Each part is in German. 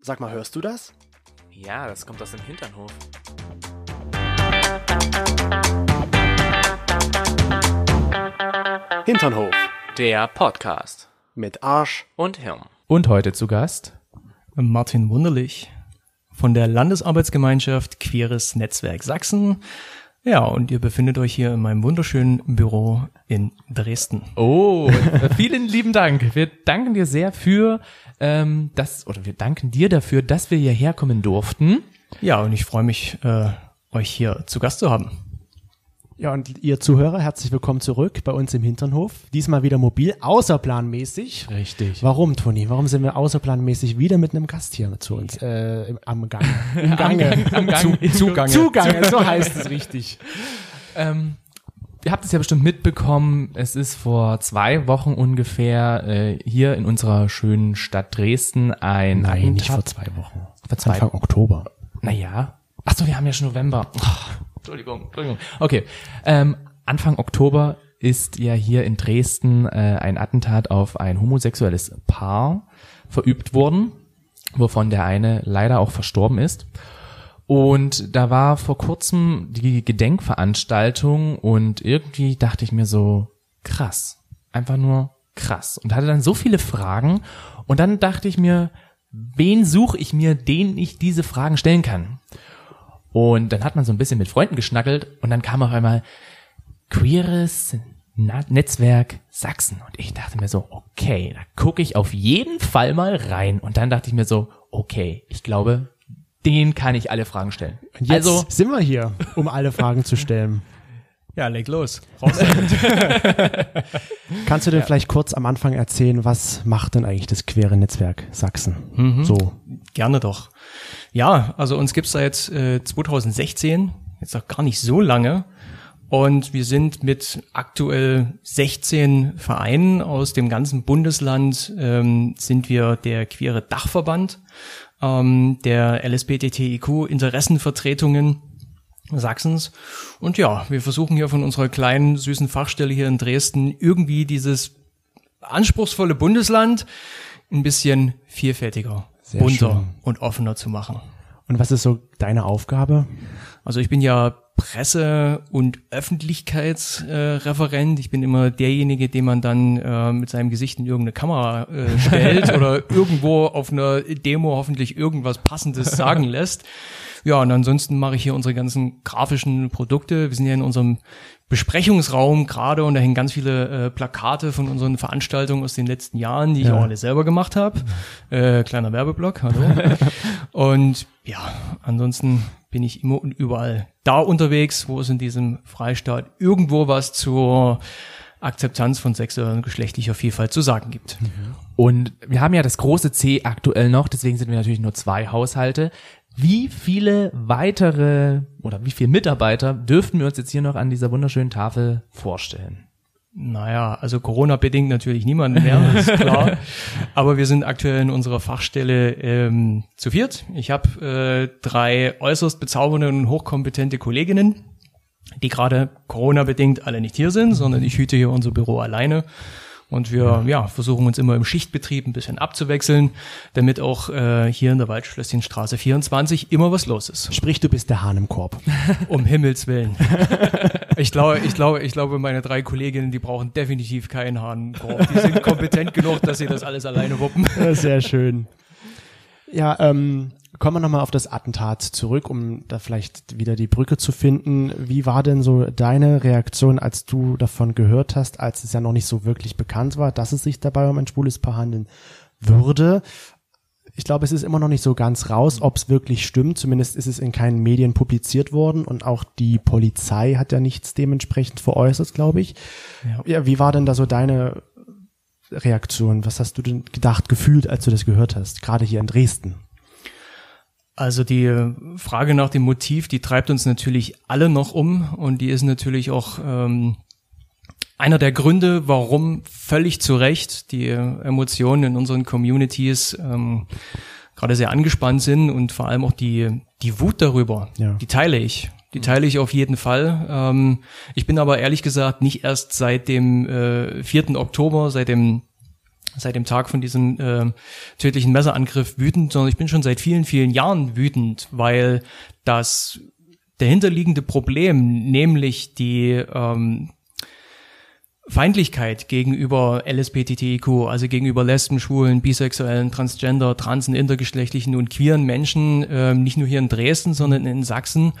Sag mal, hörst du das? Ja, das kommt aus dem Hinternhof. Hinternhof Der Podcast. mit Arsch. Und Hirn. Und heute zu Gast Martin Wunderlich von der Landesarbeitsgemeinschaft Queeres Netzwerk Sachsen. Ja, und ihr befindet euch hier in meinem wunderschönen Büro in Dresden. Oh, vielen lieben Dank. Wir danken dir sehr für ähm, das, oder wir danken dir dafür, dass wir hierher kommen durften. Ja, und ich freue mich, äh, euch hier zu Gast zu haben. Ja, und ihr Zuhörer, herzlich willkommen zurück bei uns im Hinternhof. Diesmal wieder mobil, außerplanmäßig. Richtig. Warum, Toni? Warum sind wir außerplanmäßig wieder mit einem Gast hier zu uns? Äh, im, am Gange. Im Gange. Am Gang. Zu, Zugange. Zugange, so heißt es richtig. Ähm, ihr habt es ja bestimmt mitbekommen, es ist vor zwei Wochen ungefähr äh, hier in unserer schönen Stadt Dresden ein Nein, nicht vor Attentat- zwei Wochen. Vor zwei Anfang Oktober. Naja. Ach so, wir haben ja schon November. Ach, Entschuldigung, Entschuldigung. Okay. Ähm, Anfang Oktober ist ja hier in Dresden äh, ein Attentat auf ein homosexuelles Paar verübt worden, wovon der eine leider auch verstorben ist. Und da war vor kurzem die Gedenkveranstaltung und irgendwie dachte ich mir so, krass. Einfach nur krass. Und hatte dann so viele Fragen. Und dann dachte ich mir, wen suche ich mir, den ich diese Fragen stellen kann? Und dann hat man so ein bisschen mit Freunden geschnackelt und dann kam auf einmal queeres Na Netzwerk Sachsen. Und ich dachte mir so, okay, da gucke ich auf jeden Fall mal rein. Und dann dachte ich mir so, okay, ich glaube, den kann ich alle Fragen stellen. Und jetzt also, sind wir hier, um alle Fragen zu stellen. Ja, leg los. Raus Kannst du denn vielleicht kurz am Anfang erzählen, was macht denn eigentlich das queere Netzwerk Sachsen? So. Gerne doch. Ja, also uns gibt's seit äh, 2016, jetzt noch gar nicht so lange. Und wir sind mit aktuell 16 Vereinen aus dem ganzen Bundesland, ähm, sind wir der queere Dachverband ähm, der LSBTTIQ-Interessenvertretungen Sachsens. Und ja, wir versuchen hier von unserer kleinen, süßen Fachstelle hier in Dresden irgendwie dieses anspruchsvolle Bundesland ein bisschen vielfältiger, Sehr bunter schön. und offener zu machen. Und was ist so deine Aufgabe? Also ich bin ja Presse- und Öffentlichkeitsreferent. ich bin immer derjenige, den man dann äh, mit seinem Gesicht in irgendeine Kamera äh, stellt oder irgendwo auf einer Demo hoffentlich irgendwas Passendes sagen lässt. Ja, und ansonsten mache ich hier unsere ganzen grafischen Produkte. Wir sind ja in unserem Besprechungsraum gerade und da hängen ganz viele äh, Plakate von unseren Veranstaltungen aus den letzten Jahren, die ich Ja. auch alle selber gemacht habe. Äh, kleiner Werbeblock, hallo. und ja, ansonsten bin ich immer und überall da unterwegs, wo es in diesem Freistaat irgendwo was zur Akzeptanz von sexueller und geschlechtlicher Vielfalt zu sagen gibt. Und wir haben ja das große C aktuell noch, deswegen sind wir natürlich nur zwei Haushalte. Wie viele weitere oder wie viele Mitarbeiter dürften wir uns jetzt hier noch an dieser wunderschönen Tafel vorstellen? Naja, also Corona-bedingt natürlich niemand mehr, ist klar. Aber wir sind aktuell in unserer Fachstelle ähm, zu viert. Ich habe äh, drei äußerst bezaubernde und hochkompetente Kolleginnen, die gerade Corona-bedingt alle nicht hier sind, sondern ich hüte hier unser Büro alleine. Und wir ja, versuchen uns immer im Schichtbetrieb ein bisschen abzuwechseln, damit auch äh, hier in der Waldschlösschenstraße 24 immer was los ist. Sprich, du bist der Hahn im Korb. Um Himmels Willen. Ich glaube, ich glaube, ich glaube, meine drei Kolleginnen, die brauchen definitiv keinen Hahnkorb. Die sind kompetent genug, dass sie das alles alleine wuppen. Sehr schön. Ja, ähm, kommen wir nochmal auf das Attentat zurück, um da vielleicht wieder die Brücke zu finden. Wie war denn so deine Reaktion, als du davon gehört hast, als es ja noch nicht so wirklich bekannt war, dass es sich dabei um ein schwules Paar handeln würde? Ich glaube, es ist immer noch nicht so ganz raus, ob es wirklich stimmt. Zumindest ist es in keinen Medien publiziert worden und auch die Polizei hat ja nichts dementsprechend veräußert, glaube ich. Ja. Ja, wie war denn da so deine Reaktion? Was hast du denn gedacht, gefühlt, als du das gehört hast? Gerade hier in Dresden. Also die Frage nach dem Motiv, die treibt uns natürlich alle noch um und die ist natürlich auch ähm, einer der Gründe, warum völlig zu Recht die Emotionen in unseren Communities ähm, gerade sehr angespannt sind und vor allem auch die, die Wut darüber, Ja. die teile ich. Die teile ich auf jeden Fall. Ähm, ich bin aber ehrlich gesagt nicht erst seit dem äh, 4. Oktober, seit dem seit dem Tag von diesem äh, tödlichen Messerangriff wütend, sondern ich bin schon seit vielen, vielen Jahren wütend, weil das dahinterliegende Problem, nämlich die ähm, Feindlichkeit gegenüber LSBTTIQ, also gegenüber Lesben, Schwulen, Bisexuellen, Transgender, Transen, intergeschlechtlichen und queeren Menschen, äh, nicht nur hier in Dresden, sondern in Sachsen,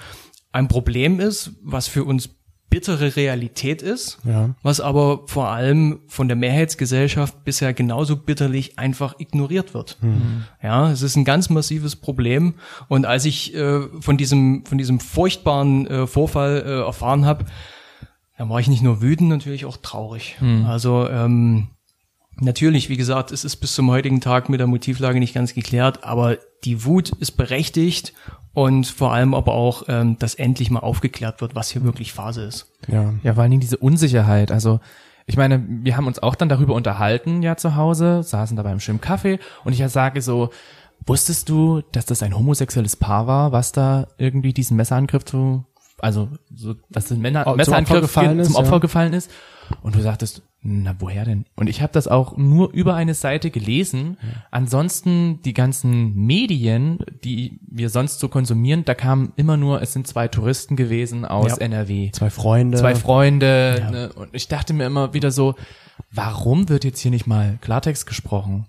ein Problem ist, was für uns bittere Realität ist, Ja. was aber vor allem von der Mehrheitsgesellschaft bisher genauso bitterlich einfach ignoriert wird. Ja, es ist ein ganz massives Problem. Und als ich äh, von diesem von diesem furchtbaren äh, Vorfall äh, erfahren habe, dann war ich nicht nur wütend, natürlich auch traurig. Also ähm, Natürlich, wie gesagt, es ist bis zum heutigen Tag mit der Motivlage nicht ganz geklärt, aber die Wut ist berechtigt und vor allem aber auch, ähm, dass endlich mal aufgeklärt wird, was hier wirklich Phase ist. Ja. Ja, vor allen Dingen diese Unsicherheit. Also ich meine, wir haben uns auch dann darüber unterhalten, ja, zu Hause, saßen da beim schönen Kaffee und ich sage so, wusstest du, dass das ein homosexuelles Paar war, was da irgendwie diesen Messerangriff zu, also so, dass ein Männer, Oh, zum Messerangriff Opfer gefallen ge- ist, zum Opfer ja. gefallen ist? Und du sagtest, na woher denn? Und ich habe das auch nur über eine Seite gelesen. Ansonsten die ganzen Medien, die wir sonst so konsumieren, da kam immer nur, es sind zwei Touristen gewesen aus Ja. NRW Zwei Freunde. zwei Freunde. Ne? Und ich dachte mir immer wieder so, warum wird jetzt hier nicht mal Klartext gesprochen?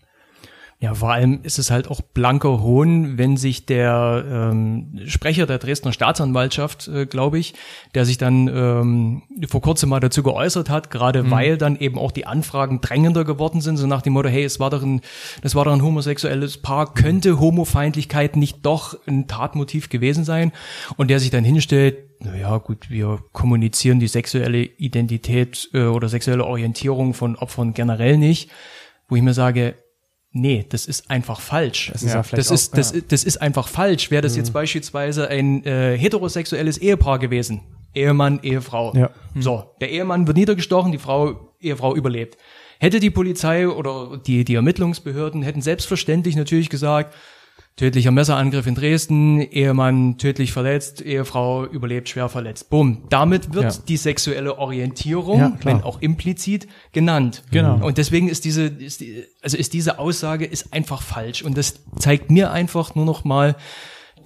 Ja, vor allem ist es halt auch blanker Hohn, wenn sich der ähm, Sprecher der Dresdner Staatsanwaltschaft, äh, glaube ich, der sich dann ähm, vor kurzem mal dazu geäußert hat, gerade weil dann eben auch die Anfragen drängender geworden sind, so nach dem Motto, hey, es war doch ein, das war doch ein homosexuelles Paar, könnte Homofeindlichkeit nicht doch ein Tatmotiv gewesen sein? Und der sich dann hinstellt, naja, gut, wir kommunizieren die sexuelle Identität äh, oder sexuelle Orientierung von Opfern generell nicht, wo ich mir sage, Nee, das ist einfach falsch. Das ist ja vielleicht das, ist, auch- das, ja. das ist einfach falsch. Wäre das jetzt beispielsweise ein äh, heterosexuelles Ehepaar gewesen, Ehemann, Ehefrau. Ja. So, der Ehemann wird niedergestochen, die Frau, Ehefrau überlebt. Hätte die Polizei oder die, die Ermittlungsbehörden hätten selbstverständlich natürlich gesagt, tödlicher Messerangriff in Dresden, Ehemann tödlich verletzt, Ehefrau überlebt schwer verletzt. Bumm. Damit wird Ja. die sexuelle Orientierung, Ja, wenn auch implizit, genannt. Genau. Und deswegen ist diese, ist die, also ist diese Aussage ist einfach falsch. Und das zeigt mir einfach nur noch mal,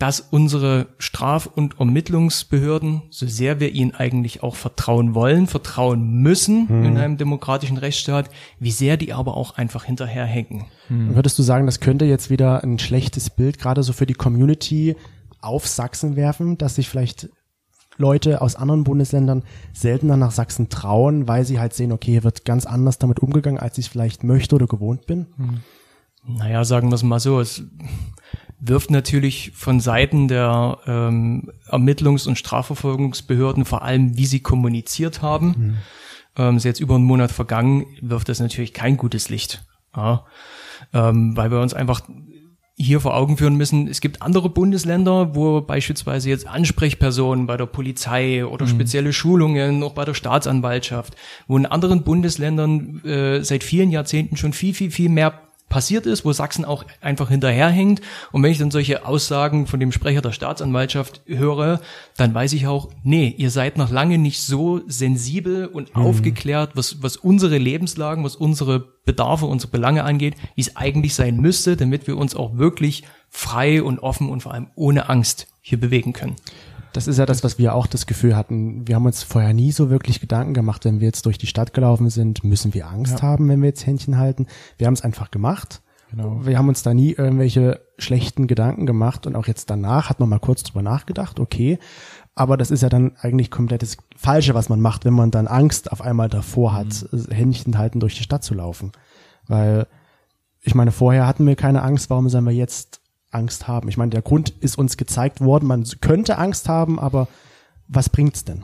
dass unsere Straf- und Ermittlungsbehörden, so sehr wir ihnen eigentlich auch vertrauen wollen, vertrauen müssen in einem demokratischen Rechtsstaat, wie sehr die aber auch einfach hinterherhängen. Würdest du sagen, das könnte jetzt wieder ein schlechtes Bild gerade so für die Community auf Sachsen werfen, dass sich vielleicht Leute aus anderen Bundesländern seltener nach Sachsen trauen, weil sie halt sehen, okay, hier wird ganz anders damit umgegangen, als ich es vielleicht möchte oder gewohnt bin? Naja, sagen wir es mal so, es wirft natürlich von Seiten der ähm, Ermittlungs- und Strafverfolgungsbehörden, vor allem wie sie kommuniziert haben, ähm, ist jetzt über einen Monat vergangen, wirft das natürlich kein gutes Licht. Ja, ähm, weil wir uns einfach hier vor Augen führen müssen, es gibt andere Bundesländer, wo beispielsweise jetzt Ansprechpersonen bei der Polizei oder spezielle Schulungen, auch bei der Staatsanwaltschaft, wo in anderen Bundesländern äh, seit vielen Jahrzehnten schon viel, viel, viel mehr passiert ist, wo Sachsen auch einfach hinterherhängt. Und wenn ich dann solche Aussagen von dem Sprecher der Staatsanwaltschaft höre, dann weiß ich auch, nee, ihr seid noch lange nicht so sensibel und aufgeklärt, was, was unsere Lebenslagen, was unsere Bedarfe, unsere Belange angeht, wie es eigentlich sein müsste, damit wir uns auch wirklich frei und offen und vor allem ohne Angst hier bewegen können. Das ist ja das, was wir auch das Gefühl hatten. Wir haben uns vorher nie so wirklich Gedanken gemacht, wenn wir jetzt durch die Stadt gelaufen sind, müssen wir Angst haben, wenn wir jetzt Händchen halten. Wir haben es einfach gemacht. Genau. Wir haben uns da nie irgendwelche schlechten Gedanken gemacht und auch jetzt danach hat man mal kurz drüber nachgedacht, okay. Aber das ist ja dann eigentlich komplett das Falsche, was man macht, wenn man dann Angst auf einmal davor hat, Händchen halten durch die Stadt zu laufen. Weil, ich meine, vorher hatten wir keine Angst, warum sollen wir jetzt Angst haben? Ich meine, der Grund ist uns gezeigt worden, man könnte Angst haben, aber was bringt's denn?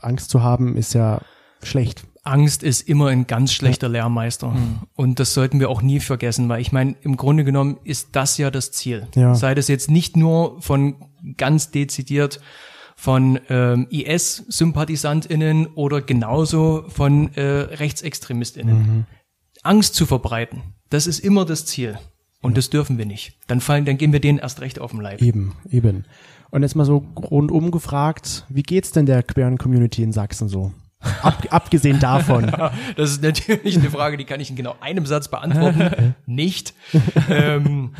Angst zu haben ist ja schlecht. Angst ist immer ein ganz schlechter Lehrmeister. Und das sollten wir auch nie vergessen, weil ich meine, im Grunde genommen ist das ja das Ziel. Ja. Sei das jetzt nicht nur von ganz dezidiert von ähm, IS-SympathisantInnen oder genauso von äh, RechtsextremistInnen. Angst zu verbreiten, das ist immer das Ziel. Und das dürfen wir nicht. Dann fallen, dann gehen wir denen erst recht auf den Leib. Eben, eben. Und jetzt mal so rundum gefragt, wie geht's denn der queeren Community in Sachsen so? Ab, abgesehen davon. Das ist natürlich eine Frage, die kann ich in genau einem Satz beantworten. Nicht. Ähm,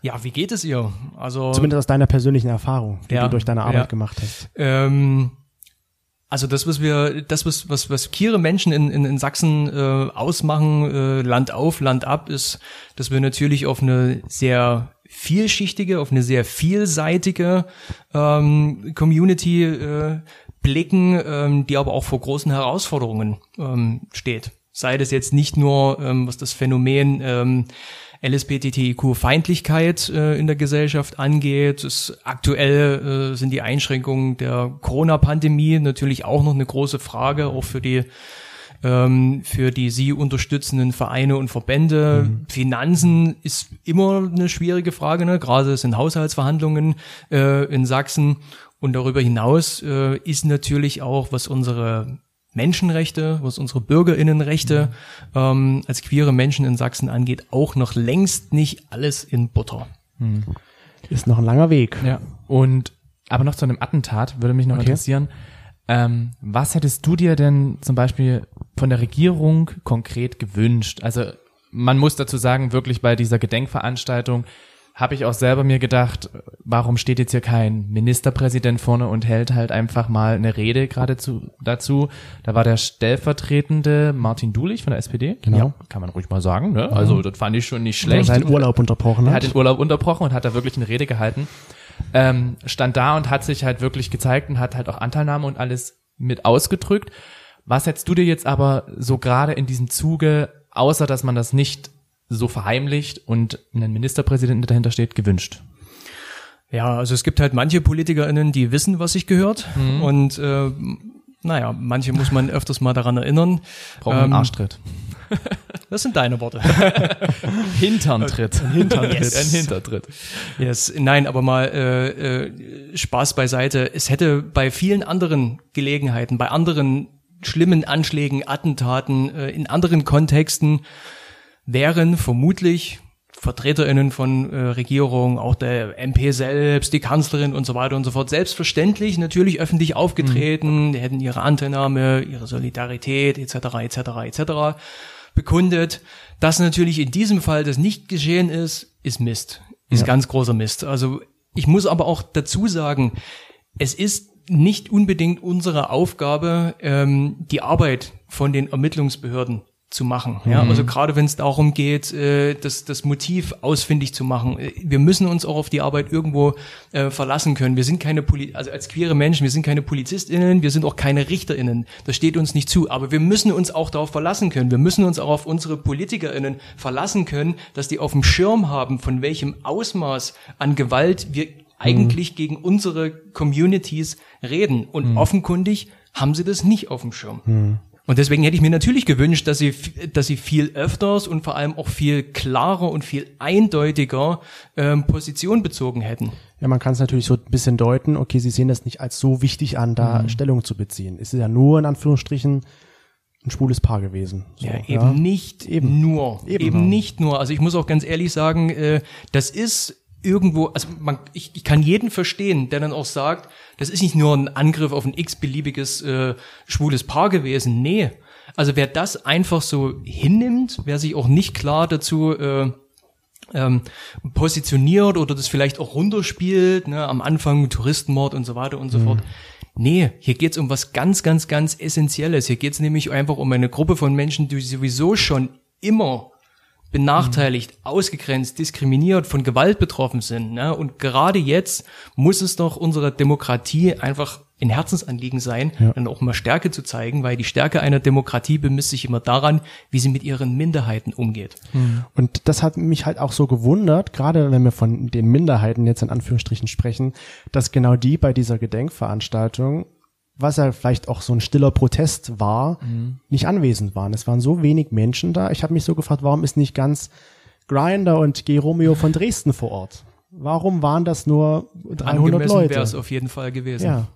ja, wie geht es ihr? Also Zumindest aus deiner persönlichen Erfahrung, die Ja, du durch deine Arbeit ja. gemacht hast. Ähm, also das, was wir, das, was, was, was queere Menschen in, in, in Sachsen äh, ausmachen, äh, Land auf, Land ab, ist, dass wir natürlich auf eine sehr vielschichtige, auf eine sehr vielseitige ähm, Community äh, blicken, ähm, die aber auch vor großen Herausforderungen ähm, steht. Sei das jetzt nicht nur, ähm, was das Phänomen ähm, LSBTTIQ-Feindlichkeit äh, in der Gesellschaft angeht. Es, aktuell äh, sind die Einschränkungen der Corona-Pandemie natürlich auch noch eine große Frage, auch für die ähm, für die sie unterstützenden Vereine und Verbände. Finanzen ist immer eine schwierige Frage, ne? gerade sind Haushaltsverhandlungen äh, in Sachsen. Und darüber hinaus äh, ist natürlich auch, was unsere Menschenrechte, was unsere Bürgerinnenrechte ähm, als queere Menschen in Sachsen angeht, auch noch längst nicht alles in Butter. Ist noch ein langer Weg. Ja. Und aber noch zu einem Attentat würde mich noch Okay. interessieren. Ähm, was hättest du dir denn zum Beispiel von der Regierung konkret gewünscht? Also man muss dazu sagen, wirklich bei dieser Gedenkveranstaltung habe ich auch selber mir gedacht, warum steht jetzt hier kein Ministerpräsident vorne und hält halt einfach mal eine Rede geradezu dazu. Da war der stellvertretende Martin Dulich von der SPD. Genau. Ja, kann man ruhig mal sagen. Ne? Also das fand ich schon nicht schlecht. seinen Urlaub unterbrochen Er hat. hat den Urlaub unterbrochen und hat da wirklich eine Rede gehalten. Ähm, stand da und hat sich halt wirklich gezeigt und hat halt auch Anteilnahme und alles mit ausgedrückt. Was hättest du dir jetzt aber so gerade in diesem Zuge, außer dass man das nicht so verheimlicht und einen Ministerpräsidenten, der dahinter steht, gewünscht? Ja, also es gibt halt manche PolitikerInnen, die wissen, was sich gehört. Und äh, naja, manche muss man öfters mal daran erinnern. Brauchen wir einen Ähm, Arschtritt. Das sind deine Worte. Hinterntritt. Hinterntritt. Yes. Ein Hintertritt. Yes. Nein, aber mal äh, äh, Spaß beiseite. Es hätte bei vielen anderen Gelegenheiten, bei anderen schlimmen Anschlägen, Attentaten, äh, in anderen Kontexten wären vermutlich VertreterInnen von äh, Regierung, auch der MP selbst, die Kanzlerin und so weiter und so fort, selbstverständlich natürlich öffentlich aufgetreten, die hätten ihre Anteilnahme, ihre Solidarität etc. etc. etc. bekundet. Dass natürlich in diesem Fall das nicht geschehen ist, ist Mist. Ist ganz großer Mist. Also ich muss aber auch dazu sagen, es ist nicht unbedingt unsere Aufgabe, ähm, die Arbeit von den Ermittlungsbehörden zu machen. Ja, also gerade wenn es darum geht, äh, das, das Motiv ausfindig zu machen. Äh, Wir müssen uns auch auf die Arbeit irgendwo äh, verlassen können. Wir sind keine Poli also als queere Menschen, wir sind keine PolizistInnen, wir sind auch keine RichterInnen. Das steht uns nicht zu. Aber wir müssen uns auch darauf verlassen können. Wir müssen uns auch auf unsere PolitikerInnen verlassen können, dass die auf dem Schirm haben, von welchem Ausmaß an Gewalt wir eigentlich gegen unsere Communities reden. Und offenkundig haben sie das nicht auf dem Schirm. Und deswegen hätte ich mir natürlich gewünscht, dass sie, dass sie viel öfters und vor allem auch viel klarer und viel eindeutiger ähm, Position bezogen hätten. Ja, man kann es natürlich so ein bisschen deuten, okay, sie sehen das nicht als so wichtig an, da Stellung zu beziehen. Es ist ja nur in Anführungsstrichen ein schwules Paar gewesen. So, Ja, eben nicht Eben. nur. Eben. Eben. nicht nur. Also ich muss auch ganz ehrlich sagen, äh, das ist irgendwo, also man, ich, ich kann jeden verstehen, der dann auch sagt, das ist nicht nur ein Angriff auf ein x-beliebiges äh, schwules Paar gewesen. Nee. Also wer das einfach so hinnimmt, wer sich auch nicht klar dazu äh, ähm, positioniert oder das vielleicht auch runterspielt, ne, am Anfang Touristenmord und so weiter und so fort. Nee, hier geht's um was ganz, ganz, ganz Essentielles. Hier geht's nämlich einfach um eine Gruppe von Menschen, die sowieso schon immer benachteiligt, ausgegrenzt, diskriminiert, von Gewalt betroffen sind. Ne? Und gerade jetzt muss es doch unserer Demokratie einfach ein Herzensanliegen sein, dann auch mal Stärke zu zeigen, weil die Stärke einer Demokratie bemisst sich immer daran, wie sie mit ihren Minderheiten umgeht. Und das hat mich halt auch so gewundert, gerade wenn wir von den Minderheiten jetzt in Anführungsstrichen sprechen, dass genau die bei dieser Gedenkveranstaltung, was ja vielleicht auch so ein stiller Protest war, nicht anwesend waren. Es waren so wenig Menschen da. Ich habe mich so gefragt, warum ist nicht ganz Grinder und G. Romeo von Dresden vor Ort? Warum waren das nur 300 Angemessen Leute? wäre es auf jeden Fall gewesen. Ja,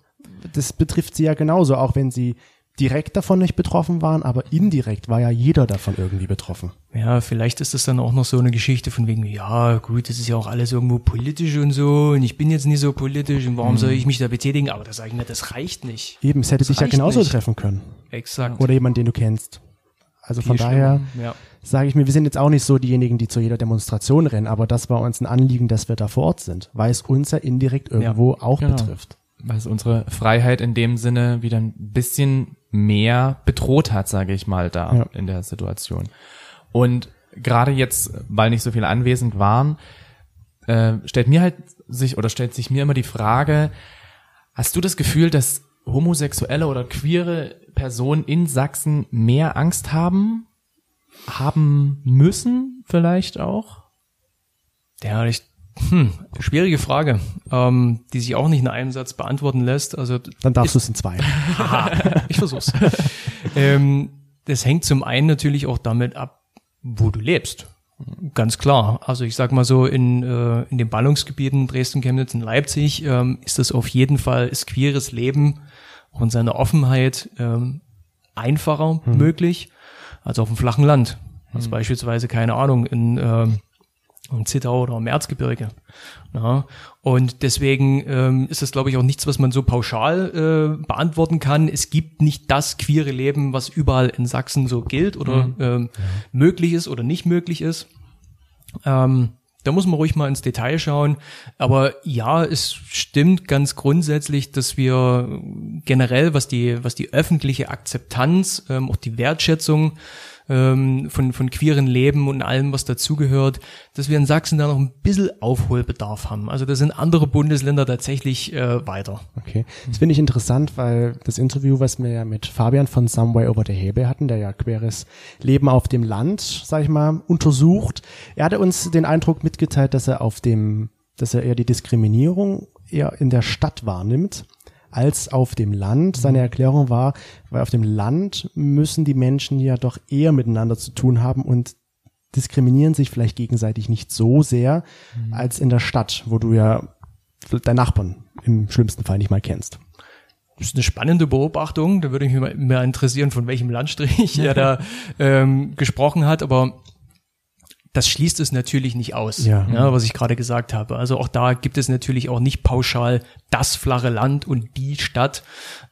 das betrifft sie ja genauso, auch wenn sie direkt davon nicht betroffen waren, aber indirekt war ja jeder davon irgendwie betroffen. Ja, vielleicht ist das dann auch noch so eine Geschichte von wegen, ja, gut, das ist ja auch alles irgendwo politisch und so und ich bin jetzt nicht so politisch und warum Mhm. soll ich mich da betätigen? Aber da sage ich mir, das reicht nicht. Eben, es hätte Das sich ja genauso nicht. treffen können. Exakt. Oder jemand, den du kennst. Also von Viel daher schlimmer. Ja. sage ich mir, wir sind jetzt auch nicht so diejenigen, die zu jeder Demonstration rennen, aber das war uns ein Anliegen, dass wir da vor Ort sind, weil es uns ja indirekt irgendwo auch genau. betrifft. Weil es unsere Freiheit in dem Sinne wieder ein bisschen mehr bedroht hat, sage ich mal, da Ja. in der Situation. Und gerade jetzt, weil nicht so viele anwesend waren, äh, stellt mir halt sich oder stellt sich mir immer die Frage, hast du das Gefühl, dass homosexuelle oder queere Personen in Sachsen mehr Angst haben, haben müssen vielleicht auch? Ja, ich, hm, schwierige Frage, ähm, die sich auch nicht in einem Satz beantworten lässt. Also Dann darfst du es in zwei. Ich versuch's. ähm, das hängt zum einen natürlich auch damit ab, wo du lebst. Ganz klar. Also ich sag mal so, in, äh, in den Ballungsgebieten Dresden, Chemnitz und Leipzig ähm, ist das auf jeden Fall, ist queeres Leben auch in seiner Offenheit ähm, einfacher möglich als auf dem flachen Land. Also beispielsweise, keine Ahnung, in, ähm, in Zittau oder im Erzgebirge. Ja, und deswegen ähm, ist das, glaube ich, auch nichts, was man so pauschal äh, beantworten kann. Es gibt nicht das queere Leben, was überall in Sachsen so gilt oder ähm, möglich ist oder nicht möglich ist. Ähm, da muss man ruhig mal ins Detail schauen. Aber ja, es stimmt ganz grundsätzlich, dass wir generell, was die, was die öffentliche Akzeptanz, ähm, auch die Wertschätzung ähm, von, von queeren Leben und allem, was dazugehört, dass wir in Sachsen da noch ein bisschen Aufholbedarf haben. Also da sind andere Bundesländer tatsächlich äh, weiter. Okay. Das finde ich interessant, weil das Interview, was wir ja mit Fabian von Somewhere Over the Hebe hatten, der ja queres Leben auf dem Land, sag ich mal, untersucht, er hatte uns den Eindruck mitgeteilt, dass er auf dem, dass er eher die Diskriminierung eher in der Stadt wahrnimmt als auf dem Land. Seine Erklärung war, weil auf dem Land müssen die Menschen ja doch eher miteinander zu tun haben und diskriminieren sich vielleicht gegenseitig nicht so sehr als in der Stadt, wo du ja deinen Nachbarn im schlimmsten Fall nicht mal kennst. Das ist eine spannende Beobachtung. Da würde mich mal mehr interessieren, von welchem Landstrich er da ähm, gesprochen hat. Aber das schließt es natürlich nicht aus, Ja. was ich gerade gesagt habe. Also auch da gibt es natürlich auch nicht pauschal das flache Land und die Stadt.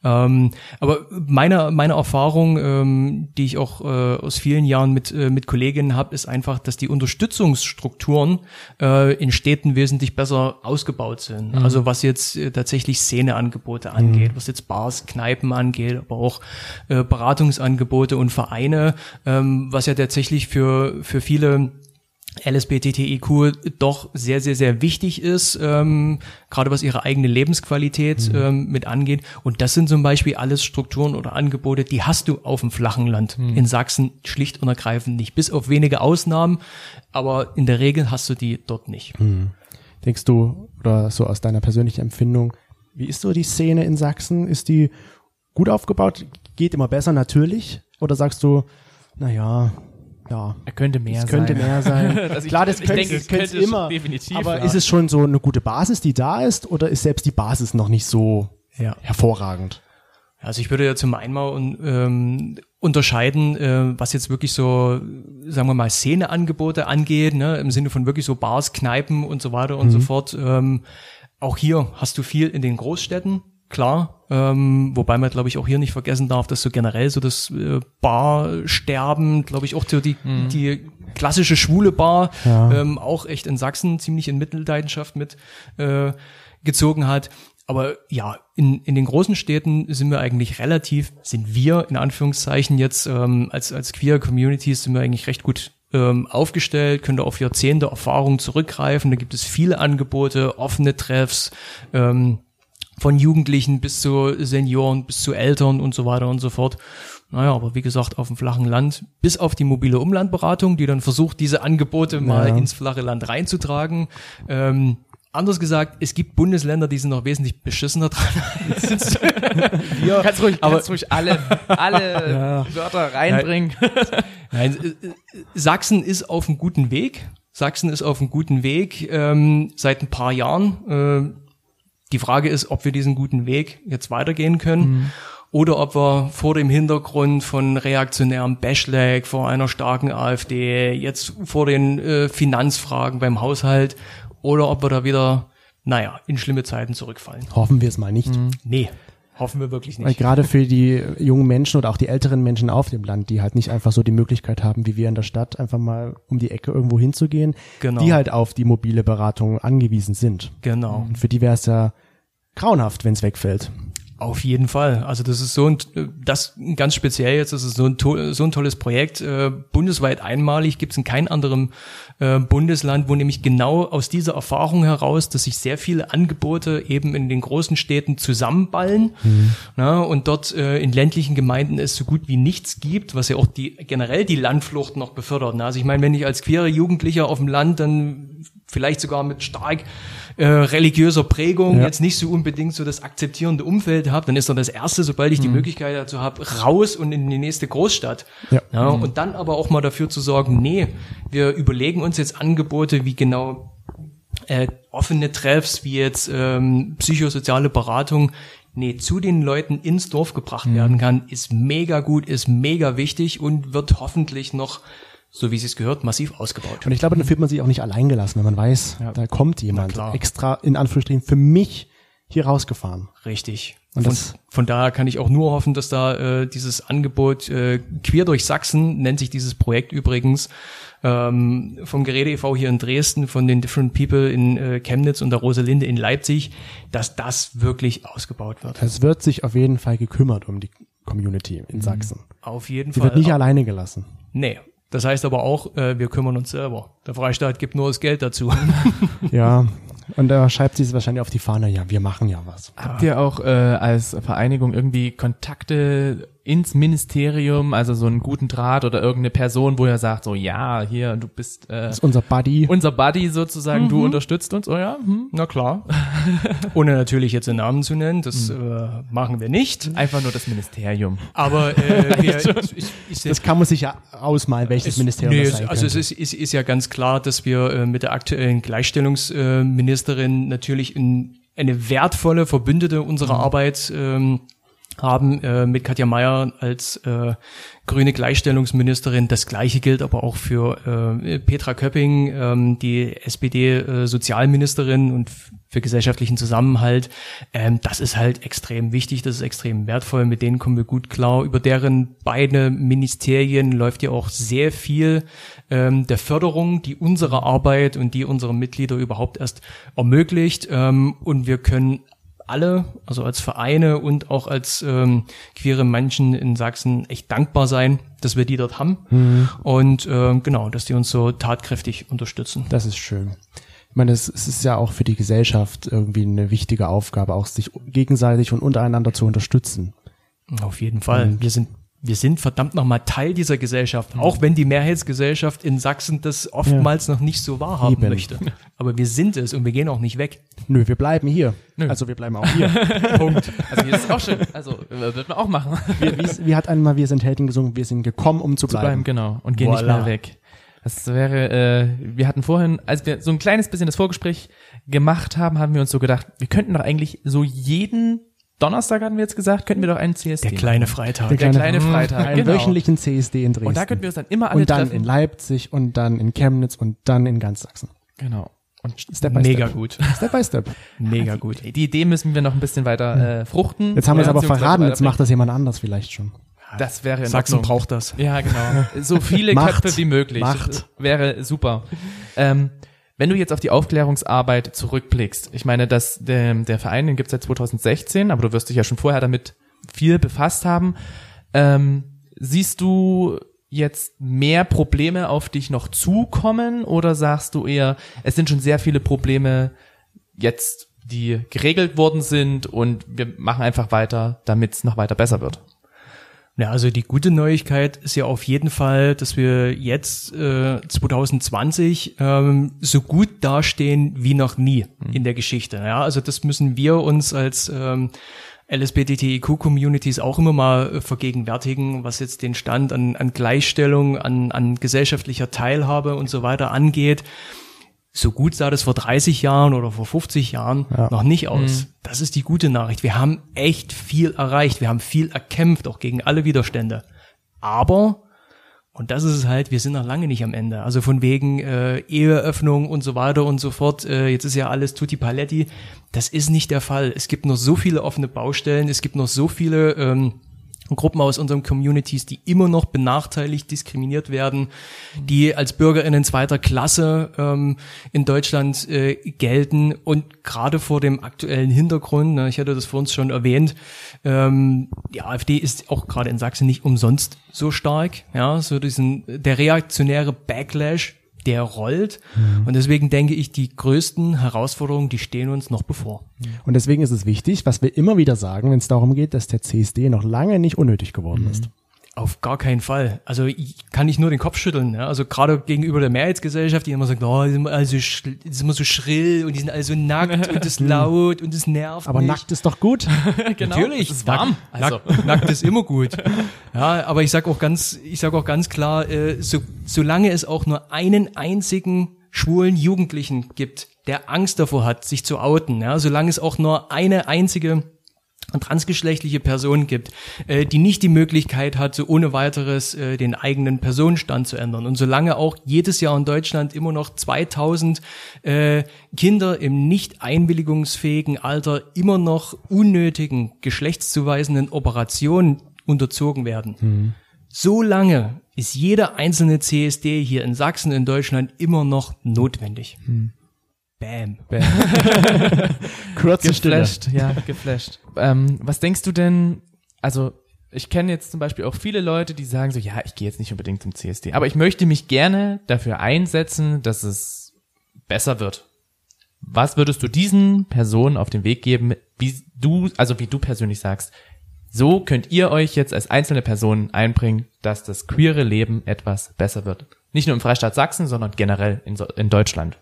Ähm, aber meine, meine Erfahrung, ähm, die ich auch äh, aus vielen Jahren mit, äh, mit Kolleginnen habe, ist einfach, dass die Unterstützungsstrukturen äh, in Städten wesentlich besser ausgebaut sind. Also was jetzt äh, tatsächlich Szeneangebote angeht, was jetzt Bars, Kneipen angeht, aber auch äh, Beratungsangebote und Vereine, ähm, was ja tatsächlich für, für viele LSBTTIQ doch sehr, sehr, sehr wichtig ist, ähm, gerade was ihre eigene Lebensqualität ähm, mit angeht. Und das sind zum Beispiel alles Strukturen oder Angebote, die hast du auf dem flachen Land in Sachsen schlicht und ergreifend nicht. Bis auf wenige Ausnahmen, aber in der Regel hast du die dort nicht. Denkst du, oder so aus deiner persönlichen Empfindung, wie ist so die Szene in Sachsen? Ist die gut aufgebaut? Geht immer besser natürlich? Oder sagst du, na ja, Er könnte mehr es könnte sein. mehr sein. Also ich- Klar, das ich könnte denke, es könnte könnte es immer. definitiv, aber ja. ist es schon so eine gute Basis, die da ist? Oder ist selbst die Basis noch nicht so Ja. hervorragend? Also ich würde ja zum einen mal un, ähm, unterscheiden, äh, was jetzt wirklich so, sagen wir mal, Szeneangebote angeht, ne, im Sinne von wirklich so Bars, Kneipen und so weiter und so fort. Ähm, auch hier hast du viel in den Großstädten, klar. Ähm, wobei man, glaube ich, auch hier nicht vergessen darf, dass so generell so das äh, Barsterben, glaube ich, auch so die, die klassische schwule Bar Ja. ähm, auch echt in Sachsen ziemlich in Mittelleidenschaft mit äh, gezogen hat. Aber ja, in, in den großen Städten sind wir eigentlich relativ, sind wir in Anführungszeichen jetzt ähm, als, als queer Communities sind wir eigentlich recht gut ähm, aufgestellt, können da auf Jahrzehnte Erfahrung zurückgreifen. Da gibt es viele Angebote, offene Treffs, ähm, von Jugendlichen bis zu Senioren, bis zu Eltern und so weiter und so fort. Naja, aber wie gesagt, auf dem flachen Land, bis auf die mobile Umlandberatung, die dann versucht, diese Angebote mal Ja. ins flache Land reinzutragen. Ähm, anders gesagt, es gibt Bundesländer, die sind noch wesentlich beschissener dran. Du kannst ruhig, Aber- kannst ruhig alle, alle Wörter reinbringen. Nein, Sachsen ist auf einem guten Weg. Sachsen ist auf einem guten Weg ähm, seit ein paar Jahren. Äh, die Frage ist, ob wir diesen guten Weg jetzt weitergehen können. oder ob wir vor dem Hintergrund von reaktionärem Bashlag, vor einer starken AfD, jetzt vor den äh, Finanzfragen beim Haushalt oder ob wir da wieder, naja, in schlimme Zeiten zurückfallen. Hoffen wir es mal nicht. Nee, hoffen wir wirklich Weil nicht. gerade für die jungen Menschen oder auch die älteren Menschen auf dem Land, die halt nicht einfach so die Möglichkeit haben, wie wir in der Stadt, einfach mal um die Ecke irgendwo hinzugehen, Genau. die halt auf die mobile Beratung angewiesen sind. Genau. Und für die wäre es ja grauenhaft, wenn es wegfällt. Auf jeden Fall. Also das ist so ein, das ganz speziell jetzt, das ist so ein, to- so ein tolles Projekt. Äh, bundesweit einmalig gibt es in keinem anderen äh, Bundesland, wo nämlich genau aus dieser Erfahrung heraus, dass sich sehr viele Angebote eben in den großen Städten zusammenballen na, und dort äh, in ländlichen Gemeinden es so gut wie nichts gibt, was ja auch die generell die Landflucht noch befördert. Na, also ich meine, wenn ich als queere Jugendlicher auf dem Land dann vielleicht sogar mit stark äh, religiöser Prägung Ja. jetzt nicht so unbedingt so das akzeptierende Umfeld habe, dann ist dann das Erste, sobald ich die Möglichkeit dazu habe, raus und in die nächste Großstadt. Ja. Und dann aber auch mal dafür zu sorgen, nee, wir überlegen uns jetzt Angebote wie genau äh, offene Treffs, wie jetzt ähm, psychosoziale Beratung, nee, zu den Leuten ins Dorf gebracht werden kann, ist mega gut, ist mega wichtig und wird hoffentlich noch, so wie es sich gehört, massiv ausgebaut. Und ich glaube, dann fühlt man sich auch nicht allein gelassen, wenn man weiß, da kommt jemand extra in Anführungsstrichen für mich hier rausgefahren. Richtig. Und von, von daher kann ich auch nur hoffen, dass da äh, dieses Angebot äh, Quer durch Sachsen nennt sich dieses Projekt übrigens ähm, vom Gerede e.V. hier in Dresden, von den Different People in äh, Chemnitz und der Rosalinde in Leipzig, dass das wirklich ausgebaut wird. Es wird sich auf jeden Fall gekümmert um die Community in Sachsen. Auf jeden Sie Fall. wird nicht alleine gelassen. nee. Das heißt aber auch, äh, wir kümmern uns selber. Der Freistaat gibt nur das Geld dazu. Ja. Und da schreibt sie es wahrscheinlich auf die Fahne, ja, wir machen ja was. Habt ihr auch äh, als Vereinigung irgendwie Kontakte ins Ministerium, also so einen guten Draht oder irgendeine Person, wo ihr sagt, so ja, hier, du bist äh, Das ist unser Buddy. unser Buddy sozusagen, du unterstützt uns, oh ja, hm. Na klar. Ohne natürlich jetzt den Namen zu nennen, das äh, machen wir nicht. einfach nur das Ministerium. Aber äh, wir, ich, ich, Das kann man sich ja ausmalen, welches Es- Ministerium nee, das sein Also es könnte. ist, ist, ist ja ganz klar, dass wir äh, mit der aktuellen Gleichstellungsministerin natürlich in, eine wertvolle Verbündete unserer Arbeit ähm, haben äh, mit Katja Mayer als äh, grüne Gleichstellungsministerin. Das gleiche gilt aber auch für äh, Petra Köpping, ähm, die SPD-Sozialministerin und f- für gesellschaftlichen Zusammenhalt. Ähm, das ist halt extrem wichtig, das ist extrem wertvoll. Mit denen kommen wir gut klar. Über deren beide Ministerien läuft ja auch sehr viel ähm, der Förderung, die unsere Arbeit und die unserer Mitglieder überhaupt erst ermöglicht. Ähm, und wir können alle, also als Vereine und auch als ähm, queere Menschen in Sachsen echt dankbar sein, dass wir die dort haben und ähm, genau, dass die uns so tatkräftig unterstützen. Das ist schön. Ich meine, es, es ist ja auch für die Gesellschaft irgendwie eine wichtige Aufgabe, auch sich gegenseitig und untereinander zu unterstützen. Auf jeden Fall. Wir sind wir sind verdammt nochmal Teil dieser Gesellschaft, auch wenn die Mehrheitsgesellschaft in Sachsen das oftmals noch nicht so wahrhaben Eben. möchte. Aber wir sind es und wir gehen auch nicht weg. Nö, wir bleiben hier. Also wir bleiben auch hier. Punkt. Also hier ist es auch schön. Also äh, wird man auch machen. wie, wie, wie hat einmal Wir sind Helden gesungen, wir sind gekommen, um zu zu bleiben, bleiben. genau. Und gehen nicht Voilà. mehr weg. Das wäre, äh, wir hatten vorhin, als wir so ein kleines bisschen das Vorgespräch gemacht haben, haben wir uns so gedacht, wir könnten doch eigentlich so jeden Donnerstag hatten wir jetzt gesagt, könnten wir doch einen CSD. Der kleine Freitag. Der Der kleine- kleine Freitag, Einen genau. wöchentlichen CSD in Dresden. Und da könnten wir uns dann immer alle und dann treffen. in Leipzig und dann in Chemnitz und dann in ganz Sachsen. Genau. Und Step by Mega Step. gut. Step by Step. Mega gut. die Idee müssen wir noch ein bisschen weiter äh, fruchten. Jetzt haben wir es Ja, aber verraten, jetzt macht das jemand anders vielleicht schon. Das wäre in Sachsen Ordnung. braucht das. Ja, genau. So viele Macht. Köpfe wie möglich. Macht. Das wäre super. Ähm, wenn du jetzt auf die Aufklärungsarbeit zurückblickst, ich meine, dass der, der Verein, den gibt es seit 2016, aber du wirst dich ja schon vorher damit viel befasst haben. Ähm, siehst du jetzt mehr Probleme auf dich noch zukommen oder sagst du eher, es sind schon sehr viele Probleme jetzt, die geregelt worden sind und wir machen einfach weiter, damit es noch weiter besser wird? Ja, also die gute Neuigkeit ist ja auf jeden Fall, dass wir jetzt äh, 2020 ähm, so gut dastehen wie noch nie in der Geschichte. Ja, also das müssen wir uns als ähm, LSBTTIQ-Communities auch immer mal äh, vergegenwärtigen, was jetzt den Stand an, an Gleichstellung, an, an gesellschaftlicher Teilhabe und so weiter angeht. So gut sah das vor 30 Jahren oder vor 50 Jahren Ja. noch nicht aus. Das ist die gute Nachricht. Wir haben echt viel erreicht. Wir haben viel erkämpft, auch gegen alle Widerstände. Aber, und das ist es halt, wir sind noch lange nicht am Ende. Also von wegen äh, Eheöffnung und so weiter und so fort. Äh, jetzt ist ja alles tutti paletti. Das ist nicht der Fall. Es gibt noch so viele offene Baustellen. Es gibt noch so viele ähm, Gruppen aus unseren Communities, die immer noch benachteiligt, diskriminiert werden, die als BürgerInnen zweiter Klasse ähm, in Deutschland äh, gelten. Und gerade vor dem aktuellen Hintergrund, ne, ich hatte das vor uns schon erwähnt, ähm, die AfD ist auch gerade in Sachsen nicht umsonst so stark, ja, so diesen der reaktionäre Backlash, der rollt und deswegen denke ich, die größten Herausforderungen, die stehen uns noch bevor. Und deswegen ist es wichtig, was wir immer wieder sagen, wenn es darum geht, dass der CSD noch lange nicht unnötig geworden ist. Auf gar keinen Fall. Also ich kann nicht nur den Kopf schütteln. Ja? Also gerade gegenüber der Mehrheitsgesellschaft, die immer sagt, oh, die sind alle so, die sind immer so schrill und die sind alle so nackt und das laut und das nervt Aber mich. nackt ist doch gut. genau. Natürlich. Es ist warm. Nackt, Also. nackt, nackt ist immer gut. Ja, aber ich sag auch ganz, ich sag auch ganz klar, äh, so, solange es auch nur einen einzigen schwulen Jugendlichen gibt, der Angst davor hat, sich zu outen, ja, solange es auch nur eine einzige transgeschlechtliche Person gibt, äh, die nicht die Möglichkeit hat, so ohne weiteres äh, den eigenen Personenstand zu ändern. Und solange auch jedes Jahr in Deutschland immer noch 2000 äh, Kinder im nicht einwilligungsfähigen Alter immer noch unnötigen geschlechtszuweisenden Operationen unterzogen werden, so lange ist jeder einzelne CSD hier in Sachsen, in Deutschland immer noch notwendig. Bam. Kurze Stille. geflasht, ja, geflasht. ähm, was denkst du denn, also ich kenne jetzt zum Beispiel auch viele Leute, die sagen so, ja, ich gehe jetzt nicht unbedingt zum CSD, aber ich möchte mich gerne dafür einsetzen, dass es besser wird. Was würdest du diesen Personen auf den Weg geben, wie du, also wie du persönlich sagst, so könnt ihr euch jetzt als einzelne Personen einbringen, dass das queere Leben etwas besser wird. Nicht nur im Freistaat Sachsen, sondern generell in, so- in Deutschland.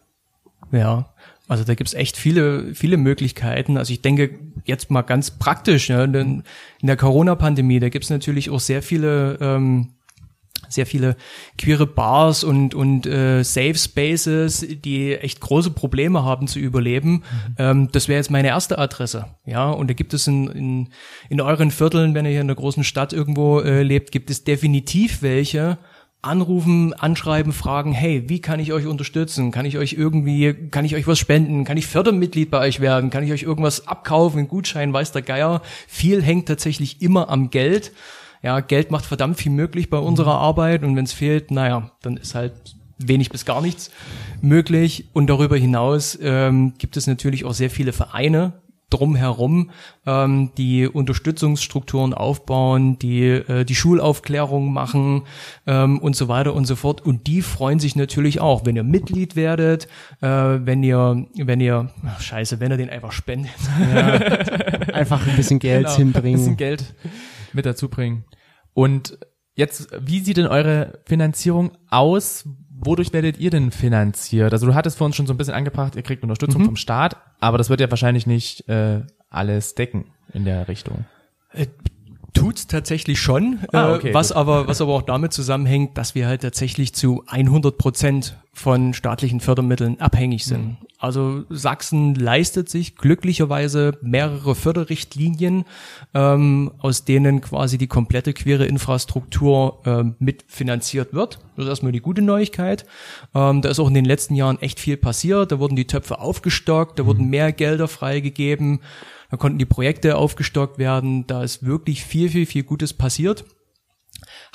Ja, also da gibt's echt viele, viele Möglichkeiten. Also ich denke jetzt mal ganz praktisch, ja, denn in der Corona-Pandemie, da gibt's natürlich auch sehr viele, ähm, sehr viele queere Bars und, und äh, Safe Spaces, die echt große Probleme haben zu überleben. Ähm, das wäre jetzt meine erste Adresse. Ja, und da gibt es in, in, in euren Vierteln, wenn ihr hier in der großen Stadt irgendwo äh, lebt, gibt es definitiv welche, anrufen, anschreiben, fragen, hey, wie kann ich euch unterstützen? Kann ich euch irgendwie, kann ich euch was spenden? Kann ich Fördermitglied bei euch werden? Kann ich euch irgendwas abkaufen? Einen Gutschein, weiß der Geier. Viel hängt tatsächlich immer am Geld. Ja, Geld macht verdammt viel möglich bei unserer Arbeit und wenn es fehlt, naja, dann ist halt wenig bis gar nichts möglich. Und darüber hinaus ähm, gibt es natürlich auch sehr viele Vereine, drumherum, ähm, die Unterstützungsstrukturen aufbauen, die äh, die Schulaufklärung machen ähm, und so weiter und so fort. Und die freuen sich natürlich auch, wenn ihr Mitglied werdet, äh, wenn ihr, wenn ihr, ach, scheiße, wenn ihr den einfach spendet. Einfach ein bisschen Geld Genau, hinbringen. bisschen Geld mit dazu bringen. Und jetzt, wie sieht denn eure Finanzierung aus? Wodurch werdet ihr denn finanziert? Also du hattest vor uns schon so ein bisschen angebracht, ihr kriegt Unterstützung Mhm. vom Staat, aber das wird ja wahrscheinlich nicht äh, alles decken in der Richtung. Tut's tatsächlich schon, Ah, okay, äh, was gut. aber was aber auch damit zusammenhängt, dass wir halt tatsächlich zu 100 Prozent von staatlichen Fördermitteln abhängig sind. Mhm. Also Sachsen leistet sich glücklicherweise mehrere Förderrichtlinien, ähm, aus denen quasi die komplette queere Infrastruktur ähm, mitfinanziert wird. Das ist erstmal die gute Neuigkeit. Ähm, da ist auch in den letzten Jahren echt viel passiert. Da wurden die Töpfe aufgestockt, da wurden mehr Gelder freigegeben. Da konnten die Projekte aufgestockt werden. Da ist wirklich viel, viel, viel Gutes passiert.